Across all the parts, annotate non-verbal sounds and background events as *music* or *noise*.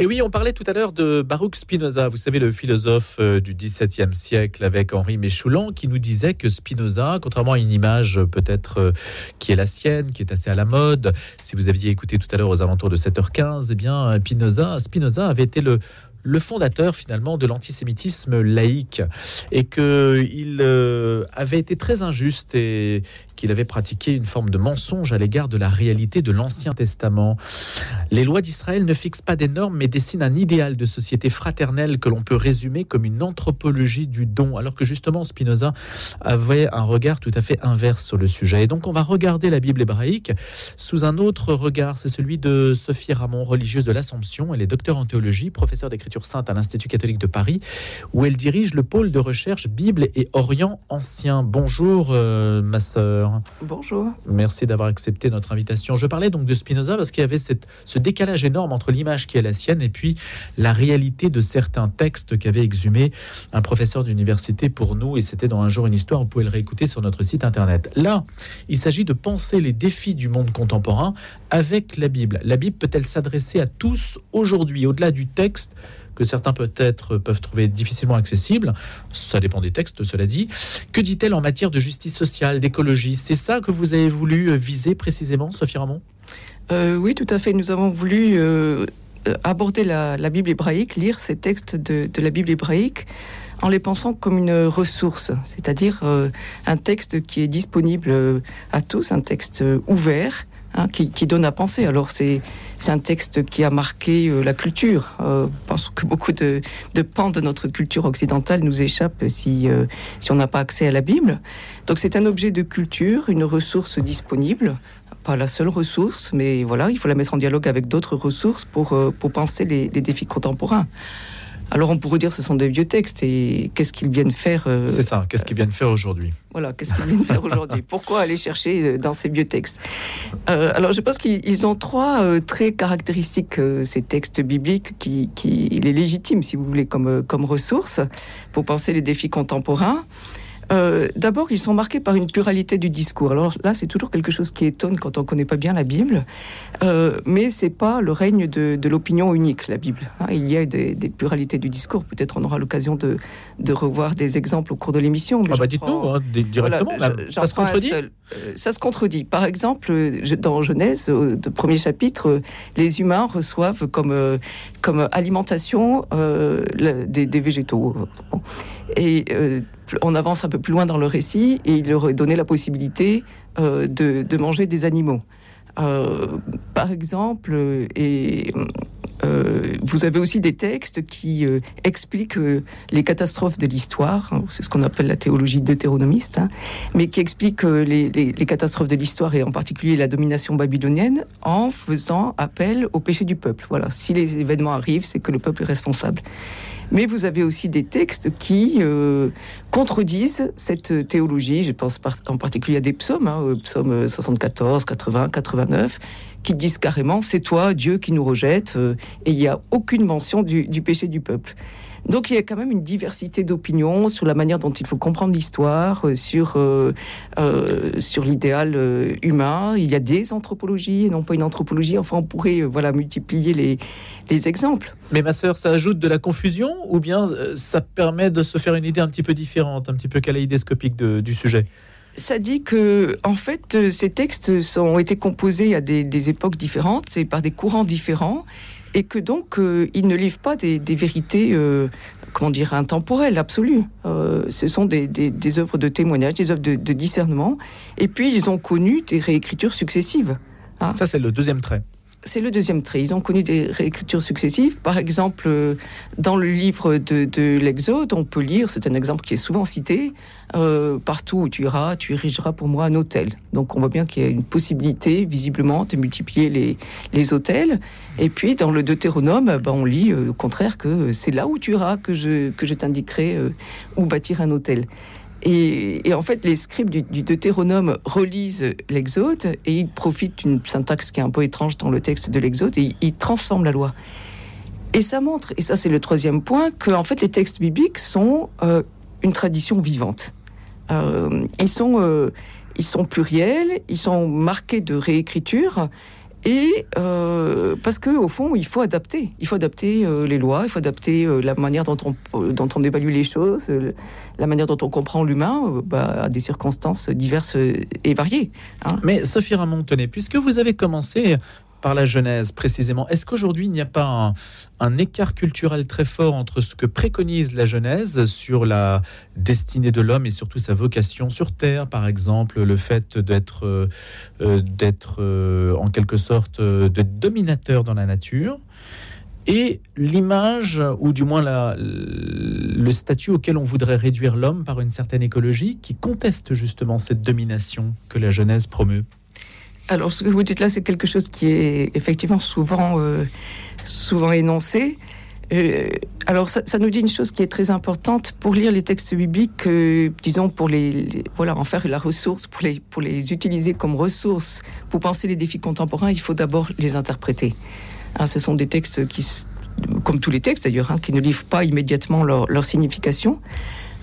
Et oui, on parlait tout à l'heure de Baruch Spinoza, vous savez, le philosophe euh, du XVIIe siècle avec Henri Méchoulan, qui nous disait que Spinoza, contrairement à une image euh, peut-être euh, qui est la sienne, qui est assez à la mode, si vous aviez écouté tout à l'heure aux alentours de 7h15, eh bien, Spinoza, Spinoza avait été le, le fondateur finalement de l'antisémitisme laïque. Et qu'il avait été très injuste et qu'il avait pratiqué une forme de mensonge à l'égard de la réalité de l'Ancien Testament. Les lois d'Israël ne fixent pas des normes mais dessinent un idéal de société fraternelle que l'on peut résumer comme une anthropologie du don alors que justement Spinoza avait un regard tout à fait inverse sur le sujet. Et donc on va regarder la Bible hébraïque sous un autre regard, c'est celui de Sophie Ramon, religieuse de l'Assomption, elle est docteur en théologie, professeure d'écriture sainte à l'Institut catholique de Paris, où elle dirige le pôle de recherche Bible et Orient ancien. Bonjour, euh, ma sœur. Bonjour. Merci d'avoir accepté notre invitation. Je parlais donc de Spinoza parce qu'il y avait cette, ce décalage énorme entre l'image qui est la sienne et puis la réalité de certains textes qu'avait exhumé un professeur d'université pour nous. Et c'était dans Un jour une histoire. Vous pouvez le réécouter sur notre site internet. Là, il s'agit de penser les défis du monde contemporain avec la Bible. La Bible peut-elle s'adresser à tous aujourd'hui, au-delà du texte que certains peut-être peuvent trouver difficilement accessible. Ça dépend des textes, cela dit. Que dit-elle en matière de justice sociale, d'écologie? C'est ça que vous avez voulu viser précisément, Sophie Ramon? Euh, Oui, tout à fait. Nous avons voulu euh, aborder la, Bible hébraïque, lire ces textes de, la Bible hébraïque en les pensant comme une ressource, c'est-à-dire euh, un texte qui est disponible à tous, un texte ouvert, Hein, qui, donne à penser. Alors c'est c'est un texte qui a marqué euh, la culture. Euh, je pense que beaucoup de, de, pans de notre culture occidentale nous échappent si euh, si on n'a pas accès à la Bible. Donc c'est un objet de culture, une ressource disponible. Pas la seule ressource, mais voilà, il faut la mettre en dialogue avec d'autres ressources pour, pour penser les, les défis contemporains. Alors on pourrait dire que ce sont des vieux textes et qu'est-ce qu'ils viennent faire euh, C'est ça, qu'est-ce qu'ils viennent faire aujourd'hui. Voilà, qu'est-ce qu'ils viennent faire aujourd'hui? *laughs* Pourquoi aller chercher euh, dans ces vieux textes? Euh, Alors je pense qu'ils ont trois traits caractéristiques, ces textes bibliques, qui, qui les légitiment, si vous voulez, comme, comme ressources pour penser les défis contemporains. Euh, d'abord, ils sont marqués par une pluralité du discours. Alors là, c'est toujours quelque chose qui étonne quand on ne connaît pas bien la Bible, euh, mais c'est pas le règne de, l'opinion unique, la Bible. Hein. il y a des, pluralités du discours. Peut-être on aura l'occasion de, revoir des exemples au cours de l'émission. Ah bah dites-nous hein, directement. ça se contredit. Euh, ça se contredit. Par exemple, dans Genèse, au premier chapitre, les humains reçoivent comme comme alimentation des, des, végétaux. Et on avance un peu plus loin dans le récit et il leur est donné la possibilité euh, de, manger des animaux. Euh, par exemple, et euh, vous avez aussi des textes qui expliquent les catastrophes de l'histoire, hein, c'est ce qu'on appelle la théologie deutéronomiste, hein, mais qui expliquent les, les, catastrophes de l'histoire et en particulier la domination babylonienne en faisant appel au péché du peuple. Voilà, si les événements arrivent, c'est que le peuple est responsable. Mais vous avez aussi des textes qui euh, contredisent cette théologie. Je pense en particulier à des psaumes, psaumes 74, 80, 89, qui disent carrément c'est toi, Dieu, qui nous rejette, euh, et il n'y a aucune mention du, péché du peuple. Donc il y a quand même une diversité d'opinions sur la manière dont il faut comprendre l'histoire, euh, sur, sur l'idéal humain. Il y a des anthropologies et non pas une anthropologie. Enfin, on pourrait voilà, multiplier les, les exemples. Mais ma sœur, ça ajoute de la confusion ou bien euh, ça permet de se faire une idée un petit peu différente, un petit peu kaléidoscopique du sujet? Ça dit que, en fait, euh, ces textes ont été composés à des, époques différentes et par des courants différents, et que donc euh, ils ne livrent pas des, vérités, comment dire, intemporelles, absolues. ce sont des, œuvres de témoignage, des œuvres de, discernement, et puis ils ont connu des réécritures successives. Hein. Ça, c'est le deuxième trait c'est le deuxième trait. Ils ont connu des réécritures successives. Par exemple, euh, dans le livre de, l'Exode, on peut lire, c'est un exemple qui est souvent cité, euh, partout où tu iras, tu érigeras pour moi un hôtel. Donc on voit bien qu'il y a une possibilité, visiblement, de multiplier les, hôtels. Et puis dans le Deutéronome, ben, on lit euh, au contraire que c'est là où tu iras que je t'indiquerai où bâtir un hôtel. Et, en fait, les scribes du, Deutéronome relisent l'Exode et ils profitent d'une syntaxe qui est un peu étrange dans le texte de l'Exode et ils transforment la loi. Et ça montre, et ça c'est le troisième point, que fait les textes bibliques sont euh, une tradition vivante. Euh, ils, sont, euh, ils sont pluriels, ils sont marqués de réécriture Et euh, parce que au fond, il faut adapter. Il faut adapter euh, les lois, il faut adapter euh, la manière dont on, dont on évalue les choses, la manière dont on comprend l'humain bah, à des circonstances diverses et variées. Hein. Mais Sophie Ramon, tenez, puisque vous avez commencé par la Genèse précisément. Est-ce qu'aujourd'hui il n'y a pas un, écart culturel très fort entre ce que préconise la Genèse sur la destinée de l'homme et surtout sa vocation sur Terre, par exemple, le fait d'être euh, euh, d'être euh, en quelque sorte de dominateur dans la nature et l'image, ou du moins le statut auquel on voudrait réduire l'homme par une certaine écologie qui conteste justement cette domination que la Genèse promeut? Alors, ce que vous dites là, c'est quelque chose qui est effectivement souvent, euh, souvent énoncé. Euh, alors, ça, nous dit une chose qui est très importante pour lire les textes bibliques, euh, disons pour les, voilà en faire la ressource, pour les pour les utiliser comme ressource pour penser les défis contemporains. Il faut d'abord les interpréter. Hein, ce sont des textes qui, comme tous les textes d'ailleurs, hein, qui ne livrent pas immédiatement leur, leur signification.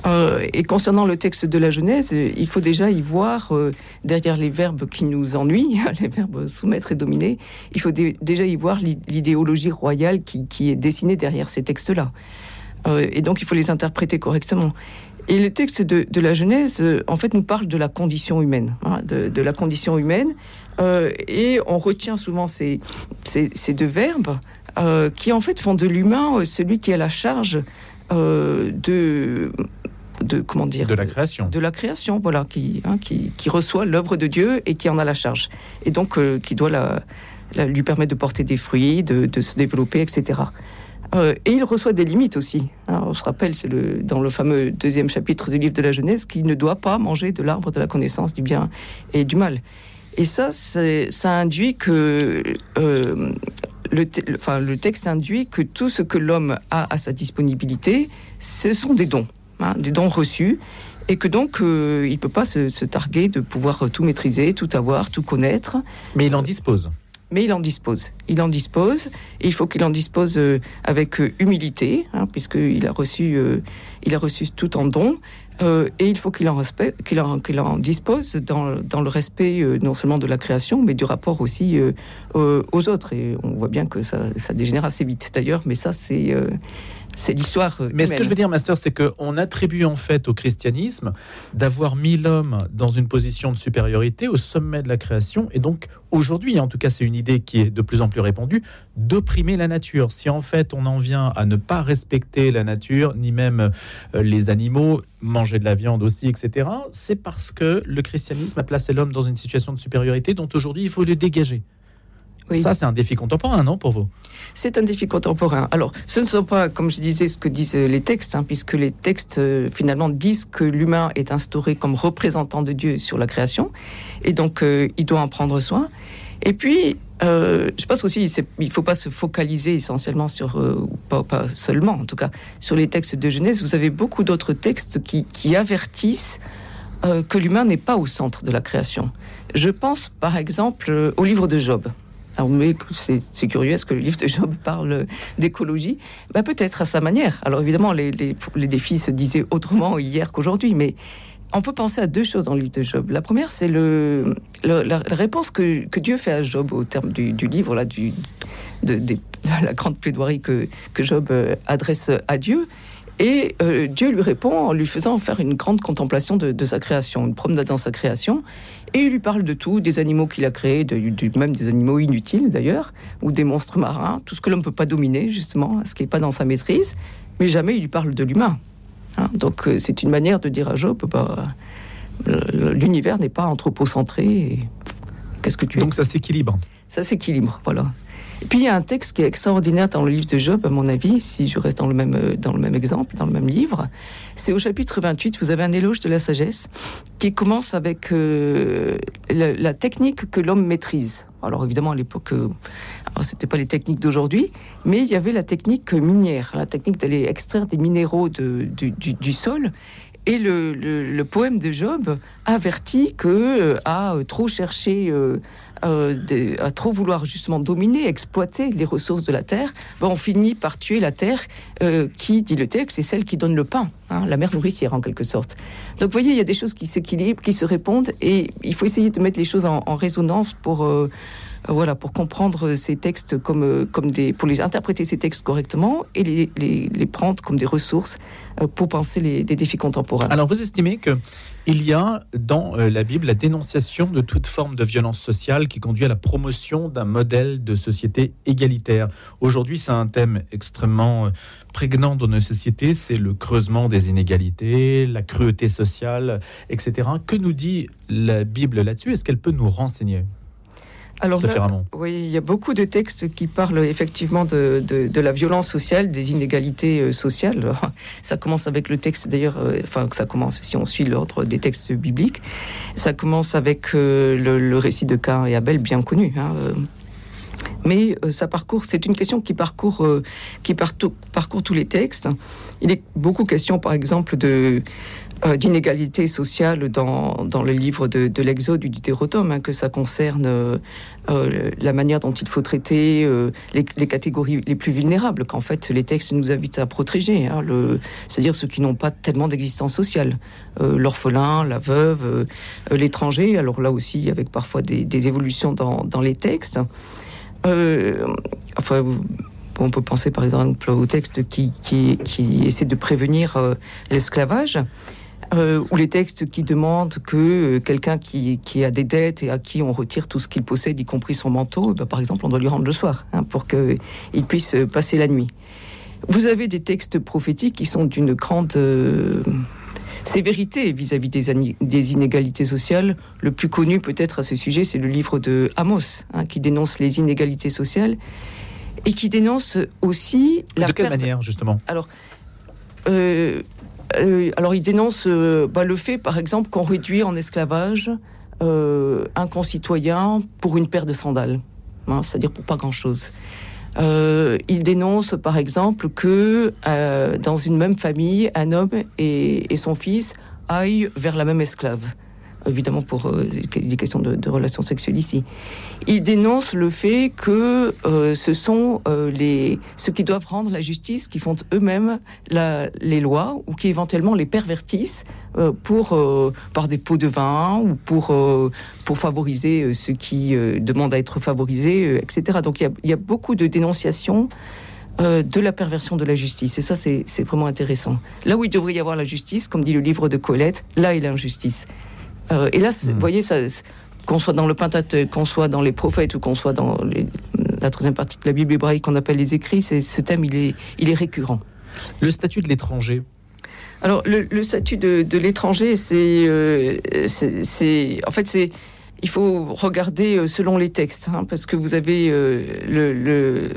Euh, et concernant le texte de la Genèse, il faut déjà y voir, euh, derrière les verbes qui nous ennuient, *laughs* les verbes soumettre et dominer, il faut déjà y voir l'idéologie royale qui, est dessinée derrière ces textes-là. Euh, et donc il faut les interpréter correctement. Et le texte de, la Genèse, en fait, nous parle de la condition humaine, hein, de, la condition humaine, et on retient souvent ces, ces deux verbes qui, en fait, font de l'humain celui qui a la charge de de comment dire de la création. De la création voilà qui hein, qui, reçoit l'œuvre de Dieu et qui en a la charge. Et donc euh, qui doit la, lui permettre de porter des fruits de, se développer etc euh, et il reçoit des limites aussi. On se rappelle c'est le dans le fameux deuxième chapitre du livre de la Genèse qu'il ne doit pas manger de l'arbre de la connaissance du bien et du mal. Et ça ça induit que euh, le, enfin, le texte induit que tout ce que l'homme a à sa disponibilité, ce sont des dons. Hein, des dons reçus, et que donc euh, il ne peut pas se, targuer de pouvoir tout maîtriser, tout avoir, tout connaître. Mais il en dispose. Mais il en dispose. Il en dispose, et il faut qu'il en dispose euh, avec euh, humilité, hein, puisqu'il a reçu, il a reçu tout en don. et il faut qu'il en, qu'il en, qu'il en, dispose dans, dans le respect non seulement de la création, mais du rapport aussi aux autres. Et on voit bien que ça, ça dégénère assez vite d'ailleurs, mais ça c'est c'est l'histoire. Euh, Mais ce que je veux dire, ma sœur, c'est qu'on attribue en fait au christianisme d'avoir mis l'homme dans une position de supériorité au sommet de la création. Et donc, aujourd'hui, en tout cas, c'est une idée qui est de plus en plus répandue, d'opprimer la nature. Si en fait on en vient à ne pas respecter la nature, ni même euh, les animaux, manger de la viande aussi, etc., c'est parce que le christianisme a placé l'homme dans une situation de supériorité dont aujourd'hui il faut le dégager. Ça, c'est un défi contemporain, non, pour vous? C'est un défi contemporain. Alors, ce ne sont pas, comme je disais, ce que disent les textes, hein, puisque les textes, euh, finalement, disent que l'humain est instauré comme représentant de Dieu sur la création, et donc euh, il doit en prendre soin. Et puis, euh, je pense aussi, il ne faut pas se focaliser essentiellement sur, pas, pas, seulement en tout cas, sur les textes de Genèse. Vous avez beaucoup d'autres textes qui, qui avertissent que l'humain n'est pas au centre de la création. Je pense par exemple au livre de Job c'est curieux, est-ce que le livre de Job parle d'écologie? Ben, Peut-être à sa manière. Alors évidemment, les, défis se disaient autrement hier qu'aujourd'hui, mais on peut penser à deux choses dans le livre de Job. La première, c'est la, réponse que, Dieu fait à Job au terme du, livre, là, de, la grande plaidoirie que, que Job euh, adresse à Dieu. Et euh, Dieu lui répond en lui faisant faire une grande contemplation de, sa création, une promenade dans sa création. Et il lui parle de tout, des animaux qu'il a créés, de, même des animaux inutiles d'ailleurs, ou des monstres marins, tout ce que l'homme ne peut pas dominer justement, ce qui n'est pas dans sa maîtrise. Mais jamais il lui parle de l'humain. Hein. Donc euh, c'est une manière de dire à Job, bah, l'univers n'est pas anthropocentré. Qu'est-ce que tu Donc ça s'équilibre. Ça s'équilibre, voilà. Et puis il y a un texte qui est extraordinaire dans le livre de Job, à mon avis, si je reste dans le même, euh, dans le même exemple, dans le même livre. C'est au chapitre 28, vous avez un éloge de la sagesse qui commence avec euh, la, technique que l'homme maîtrise. Alors évidemment, à l'époque, euh, c'était pas les techniques d'aujourd'hui, mais il y avait la technique minière, la technique d'aller extraire des minéraux de, du, du, sol. Et le, poème de Job avertit que à trop chercher euh, à trop vouloir justement dominer, exploiter les ressources de la terre, ben, on finit par tuer la terre euh, qui, dit le texte, c'est celle qui donne le pain, hein, la mère nourricière en quelque sorte. Donc vous voyez, il y a des choses qui s'équilibrent, qui se répondent, et il faut essayer de mettre les choses en, résonance pour... Euh, voilà, pour comprendre ces textes comme, comme des, pour les interpréter ces textes correctement et les, les, prendre comme des ressources pour penser les, les, défis contemporains. Alors, vous estimez que il y a dans la Bible la dénonciation de toute forme de violence sociale qui conduit à la promotion d'un modèle de société égalitaire? Aujourd'hui, c'est un thème extrêmement prégnant dans nos sociétés, c'est le creusement des inégalités, la cruauté sociale, etc. Que nous dit la Bible là-dessus? Est-ce qu'elle peut nous renseigner? Alors oui, il y a beaucoup de textes qui parlent effectivement de, de, la violence sociale, des inégalités euh, sociales. *laughs* Ça commence avec le texte d'ailleurs, euh, enfin ça commence si on suit l'ordre des textes bibliques. Ça commence avec euh, le, récit de Cain et Abel, bien connu. Hein, mais euh, ça parcourt, c'est une question qui parcourt, euh, qui parcourt tous les textes. Il est beaucoup question, par exemple, de euh, d'inégalité sociale dans, dans le livre de, de l'Exode du Deutéronome, hein, que ça concerne la manière dont il faut traiter les, les, catégories les plus vulnérables, qu'en fait les textes nous invitent à protéger, hein, c'est-à-dire ceux qui n'ont pas tellement d'existence sociale, l'orphelin, la veuve, l'étranger, alors là aussi avec parfois des, des évolutions dans, dans les textes. Euh, enfin, on peut penser par exemple au texte qui, qui, qui essaie de prévenir euh, l'esclavage. Euh, ou les textes qui demandent que quelqu'un qui, qui, a des dettes et à qui on retire tout ce qu'il possède, y compris son manteau, ben, par exemple, on doit lui rendre le soir hein, pour qu'il puisse passer la nuit. Vous avez des textes prophétiques qui sont d'une grande sévérité vis-à-vis des, inégalités sociales. Le plus connu peut-être à ce sujet, c'est le livre de Amos, hein, qui dénonce les inégalités sociales et qui dénonce aussi la... De quelle manière, justement? Alors, euh, euh, alors il dénonce euh, bah, le fait, par exemple, qu'on réduit en esclavage un concitoyen pour une paire de sandales, hein, c'est-à-dire pour pas grand-chose. Euh, il dénonce par exemple que euh, dans une même famille, un homme et, son fils aillent vers la même esclave évidemment pour euh, des questions de, relations sexuelles ici. Il dénonce le fait que euh, ce sont euh, les, ceux qui doivent rendre la justice qui font eux-mêmes les lois ou qui éventuellement les pervertissent pour, par des pots de vin ou pour, pour favoriser ceux qui demandent à être favorisés, etc. Donc il y, a, beaucoup de dénonciations de la perversion de la justice. Et ça, c'est vraiment intéressant. Là où il devrait y avoir la justice, comme dit le livre de Colette, là a l'injustice. Euh, et là, vous hmm. voyez, ça, qu'on soit dans le Pentateuque, qu'on soit dans les prophètes ou qu'on soit dans la troisième partie de la Bible hébraïque qu'on appelle les écrits, ce thème, il est, il est récurrent. Le statut de l'étranger Alors, le, statut de, l'étranger, euh, c'est, c'est, en fait, c'est, il faut regarder euh, selon les textes, hein, parce que vous avez le,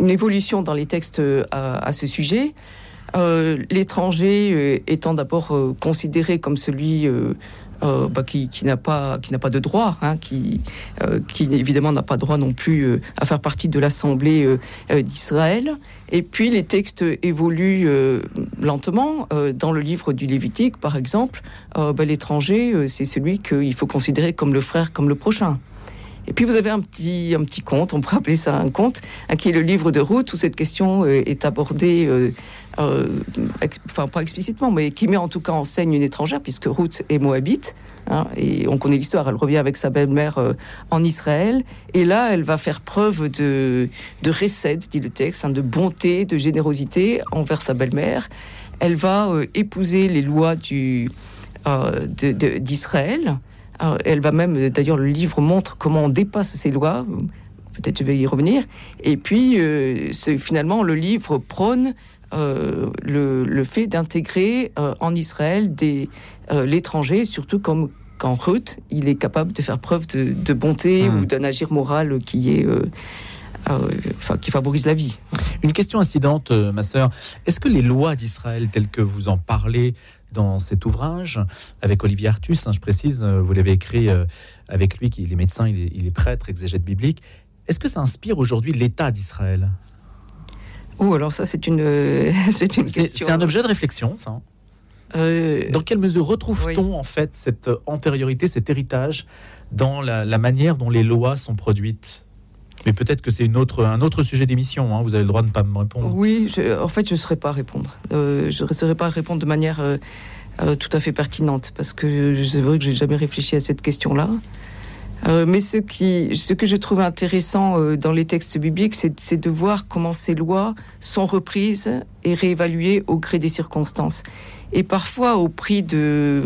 une évolution dans les textes à, ce sujet. l'étranger étant d'abord considéré comme celui euh, bah, qui, n'a pas qui n'a pas de droit, hein, qui euh, qui évidemment n'a pas droit non plus euh, à faire partie de l'Assemblée d'Israël. Et puis les textes évoluent lentement. dans le livre du Lévitique, par exemple, bah, l'étranger, c'est celui qu'il faut considérer comme le frère, comme le prochain. Et puis vous avez un petit, un petit conte, on pourrait appeler ça un conte, hein, qui est le livre de Ruth, où cette question est abordée euh, enfin pas explicitement, mais qui met en tout cas en scène une étrangère, puisque Ruth est moabite, hein, et on connaît l'histoire, elle revient avec sa belle-mère euh, en Israël, et là elle va faire preuve de, de récède, dit le texte, hein, de bonté, de générosité envers sa belle-mère. Elle va euh, épouser les lois du, d'Israël. Elle va même, d'ailleurs, le livre montre comment on dépasse ces lois. Peut-être je vais y revenir. Et puis, finalement, le livre prône euh, le, fait d'intégrer euh, en Israël des euh, l'étranger, surtout comme quand Ruth, il est capable de faire preuve de, bonté hmm. ou d'un agir moral qui est enfin, qui favorise la vie. Une question incidente, ma sœur. Est-ce que les lois d'Israël, telles que vous en parlez dans cet ouvrage, avec Olivier Artus, hein, je précise, vous l'avez écrit avec lui, qui est médecin, il est, il est prêtre, exégète biblique, est-ce que ça inspire aujourd'hui l'État d'Israël? Oh, alors ça, c'est une, *laughs* c'est une question. C'est un objet de réflexion, ça. Euh, dans quelle mesure retrouve-t-on en fait cette antériorité, cet héritage dans la, manière dont les lois sont produites? Mais peut-être que c'est une autre, un autre sujet d'émission. Hein. Vous avez le droit de ne pas me répondre. Oui, en fait, je ne saurais pas répondre. Euh, je ne saurais pas répondre de manière euh, tout à fait pertinente parce que c'est vrai que j'ai jamais réfléchi à cette question-là. Euh, mais ce, que je trouve intéressant euh, dans les textes bibliques, c'est de voir comment ces lois sont reprises et réévaluées au gré des circonstances. Et parfois au prix de,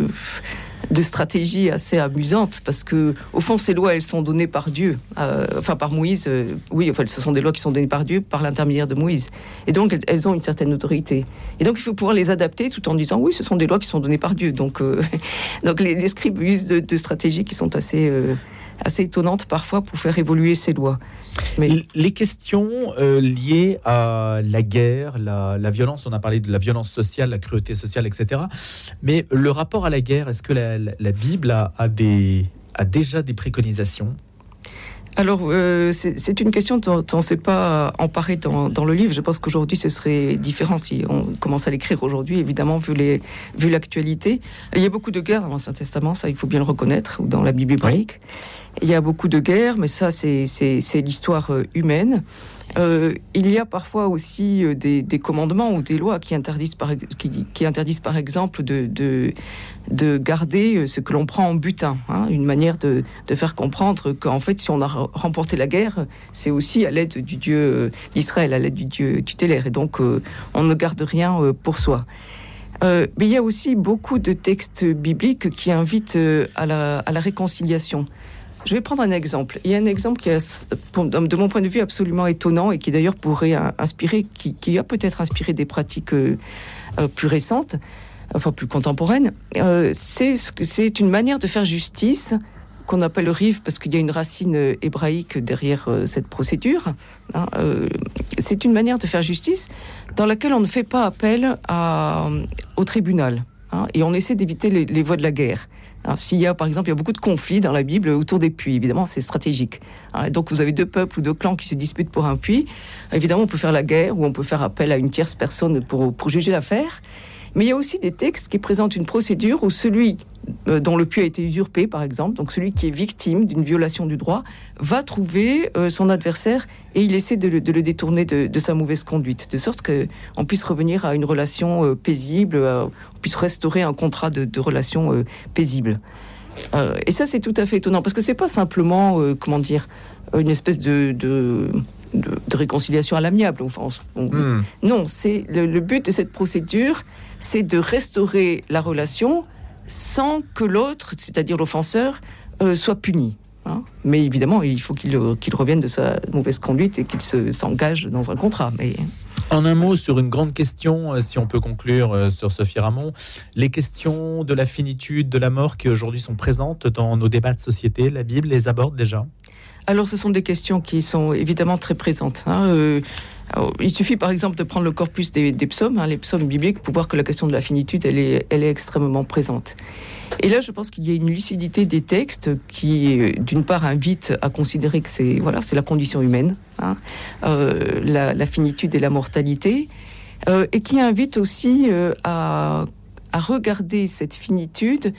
de stratégies assez amusantes, parce que au fond, ces lois, elles sont données par Dieu, euh, enfin par Moïse. oui, enfin, ce sont des lois qui sont données par Dieu par l'intermédiaire de Moïse. Et donc, elles, ont une certaine autorité. Et donc, il faut pouvoir les adapter tout en disant, oui, ce sont des lois qui sont données par Dieu. Donc, *laughs* donc les, scribes usent de, de, stratégies qui sont assez assez étonnante parfois pour faire évoluer ces lois. Mais... Les questions euh, liées à la guerre, la, violence, on a parlé de la violence sociale, la cruauté sociale, etc. Mais le rapport à la guerre, est-ce que la, Bible a, des, a déjà des préconisations? Alors, euh, c'est une question dont on ne s'est pas emparé dans, dans, le livre. Je pense qu'aujourd'hui, ce serait différent si on commence à l'écrire aujourd'hui, évidemment, vu l'actualité. Vu il y a beaucoup de guerres dans l'Ancien Testament, ça, il faut bien le reconnaître, ou dans la Bible hébraïque. Il y a beaucoup de guerres, mais ça, c'est l'histoire euh, humaine. Euh, il y a parfois aussi euh, des, commandements ou des lois qui interdisent par, qui, interdisent par exemple de, de, garder ce que l'on prend en butin. Hein. une manière de, faire comprendre qu'en fait, si on a remporté la guerre, c'est aussi à l'aide du Dieu d'Israël, à l'aide du Dieu tutélaire. Et donc, on ne garde rien pour soi. mais il y a aussi beaucoup de textes bibliques qui invitent à la réconciliation. Je vais prendre un exemple. Il y a un exemple qui est, de mon point de vue, absolument étonnant et qui d'ailleurs pourrait inspirer, qui, a peut-être inspiré des pratiques euh, euh, plus récentes, enfin plus contemporaines. Euh, c'est une manière de faire justice qu'on appelle le parce qu'il y a une racine hébraïque derrière cette procédure. Hein, c'est une manière de faire justice dans laquelle on ne fait pas appel au tribunal hein, et on essaie d'éviter les voies de la guerre. S'il y a, par exemple, il y a beaucoup de conflits dans la Bible autour des puits, évidemment, c'est stratégique. donc, vous avez deux peuples ou deux clans qui se disputent pour un puits. Évidemment, on peut faire la guerre ou on peut faire appel à une tierce personne pour, pour juger l'affaire. Mais il y a aussi des textes qui présentent une procédure où celui euh, dont le puits a été usurpé, par exemple, donc celui qui est victime d'une violation du droit, va trouver euh, son adversaire et il essaie de le, détourner de, sa mauvaise conduite, de sorte qu'on puisse revenir à une relation euh, paisible, on puisse restaurer un contrat de, relation paisible. et ça, c'est tout à fait étonnant, parce que c'est pas simplement, comment dire, une espèce de, de réconciliation à l'amiable. Enfin, hmm. Non, c'est le, but de cette procédure, c'est de restaurer la relation sans que l'autre, c'est-à-dire l'offenseur, euh, soit puni. Hein. mais évidemment, il faut euh, qu'il revienne de sa mauvaise conduite et qu'il s'engage dans un contrat. Mais... En un mot, sur une grande question, euh, si on peut conclure sur Sophie Ramon, les questions de la finitude, de la mort qui aujourd'hui sont présentes dans nos débats de société, la Bible les aborde déjà? Alors, ce sont des questions qui sont évidemment très présentes. Hein. Euh, il suffit par exemple de prendre le corpus des, psaumes, hein, les psaumes bibliques, pour voir que la question de la finitude, elle est, elle est extrêmement présente. Et là, je pense qu'il y a une lucidité des textes qui, euh, d'une part, invite à considérer que c'est voilà, c'est la condition humaine, hein, euh, la, finitude et la mortalité, et qui invite aussi à, à, regarder cette finitude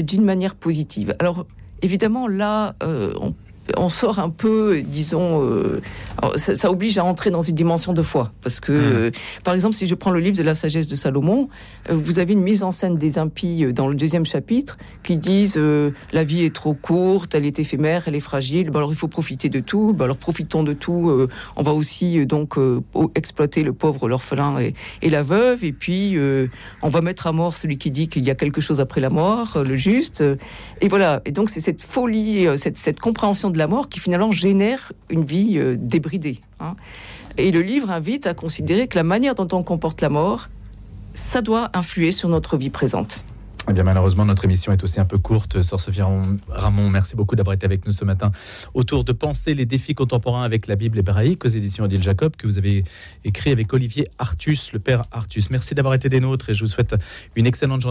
d'une manière positive. Alors, évidemment, là, on on sort un peu, disons, euh, ça, oblige à entrer dans une dimension de foi. Parce que, hmm. euh, par exemple, si je prends le livre de la sagesse de Salomon, euh, vous avez une mise en scène des impies dans le deuxième chapitre qui disent la vie est trop courte, elle est éphémère, elle est fragile, bah, alors il faut profiter de tout, bah, alors profitons de tout, on va aussi donc exploiter le pauvre, l'orphelin et, la veuve, et puis on va mettre à mort celui qui dit qu'il y a quelque chose après la mort, le juste. et voilà, et donc c'est cette folie, cette, cette compréhension de la mort qui finalement génère une vie euh, débridée. Hein. Et le livre invite à considérer que la manière dont on comporte la mort, ça doit influer sur notre vie présente. Eh bien, malheureusement, notre émission est aussi un peu courte. Sœur Sophie Ramon, merci beaucoup d'avoir été avec nous ce matin autour de penser les défis contemporains avec la Bible hébraïque aux éditions Odile Jacob que vous avez écrit avec Olivier Artus, le père Artus. Merci d'avoir été des nôtres et je vous souhaite une excellente journée.